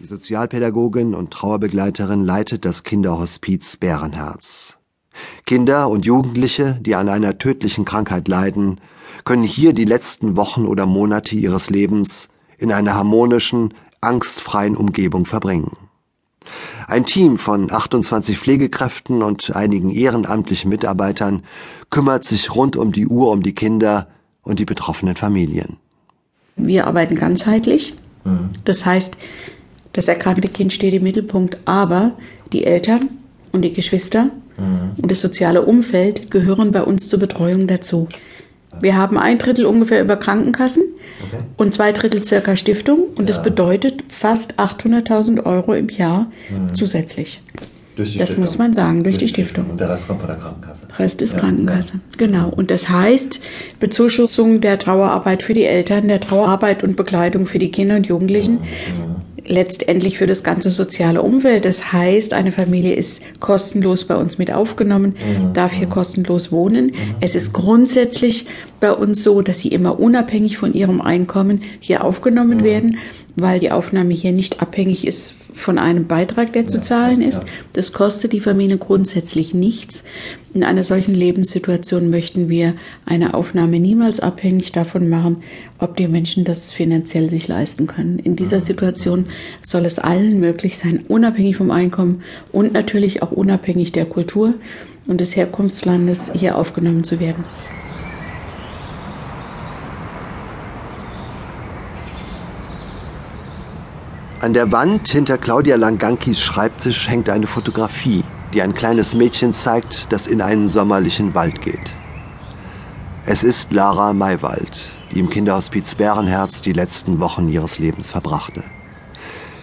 Die Sozialpädagogin und Trauerbegleiterin leitet das Kinderhospiz Bärenherz. Kinder und Jugendliche, die an einer tödlichen Krankheit leiden, können hier die letzten Wochen oder Monate ihres Lebens in einer harmonischen, angstfreien Umgebung verbringen. Ein Team von 28 Pflegekräften und einigen ehrenamtlichen Mitarbeitern kümmert sich rund um die Uhr um die Kinder und die betroffenen Familien. Wir arbeiten ganzheitlich. Das heißt, das erkrankte Kind steht im Mittelpunkt, aber die Eltern und die Geschwister mhm. und das soziale Umfeld gehören bei uns zur Betreuung dazu. Wir haben ein Drittel ungefähr über Krankenkassen okay. und zwei Drittel circa Stiftung und ja. das bedeutet fast 800.000 Euro im Jahr mhm. zusätzlich. das Stiftung. muss man sagen, durch, durch die Stiftung. Stiftung. Und der Rest kommt von der Krankenkasse. Rest ist ja, Krankenkasse, ja. genau. Und das heißt Bezuschussung der Trauerarbeit für die Eltern, der Trauerarbeit und Begleitung für die Kinder und Jugendlichen. Mhm. Mhm letztendlich für das ganze soziale Umfeld. Das heißt, eine Familie ist kostenlos bei uns mit aufgenommen, mhm. darf hier kostenlos wohnen. Mhm. Es ist grundsätzlich bei uns so, dass sie immer unabhängig von ihrem Einkommen hier aufgenommen mhm. werden, weil die Aufnahme hier nicht abhängig ist von einem Beitrag, der zu zahlen ist. Das kostet die Familie grundsätzlich nichts. In einer solchen Lebenssituation möchten wir eine Aufnahme niemals abhängig davon machen, ob die Menschen das finanziell sich leisten können. In dieser Situation soll es allen möglich sein, unabhängig vom Einkommen und natürlich auch unabhängig der Kultur und des Herkunftslandes hier aufgenommen zu werden. An der Wand hinter Claudia Langankis Schreibtisch hängt eine Fotografie, die ein kleines Mädchen zeigt, das in einen sommerlichen Wald geht. Es ist Lara Maywald, die im Kinderhospiz Bärenherz die letzten Wochen ihres Lebens verbrachte.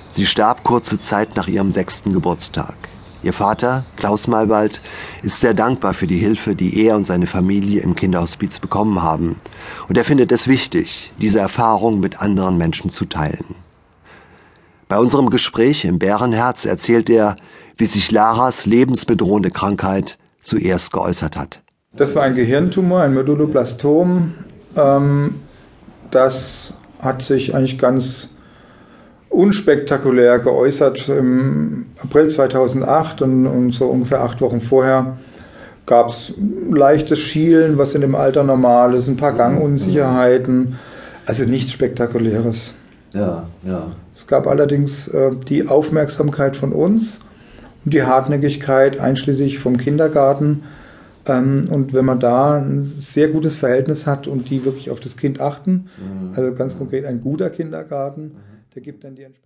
Sie starb kurze Zeit nach ihrem sechsten Geburtstag. Ihr Vater, Klaus Maywald, ist sehr dankbar für die Hilfe, die er und seine Familie im Kinderhospiz bekommen haben. Und er findet es wichtig, diese Erfahrung mit anderen Menschen zu teilen. Bei unserem Gespräch im Bärenherz erzählt er, wie sich Laras lebensbedrohende Krankheit zuerst geäußert hat. Das war ein Gehirntumor, ein Medulloblastom. Ähm, das hat sich eigentlich ganz unspektakulär geäußert im April 2008 und, und so ungefähr acht Wochen vorher gab es leichtes Schielen, was in dem Alter normal ist, ein paar Gangunsicherheiten, also nichts Spektakuläres. Ja, ja. Es gab allerdings äh, die Aufmerksamkeit von uns und die Hartnäckigkeit, einschließlich vom Kindergarten. Ähm, und wenn man da ein sehr gutes Verhältnis hat und die wirklich auf das Kind achten, mhm. also ganz konkret ein guter Kindergarten, der gibt dann die entsprechende.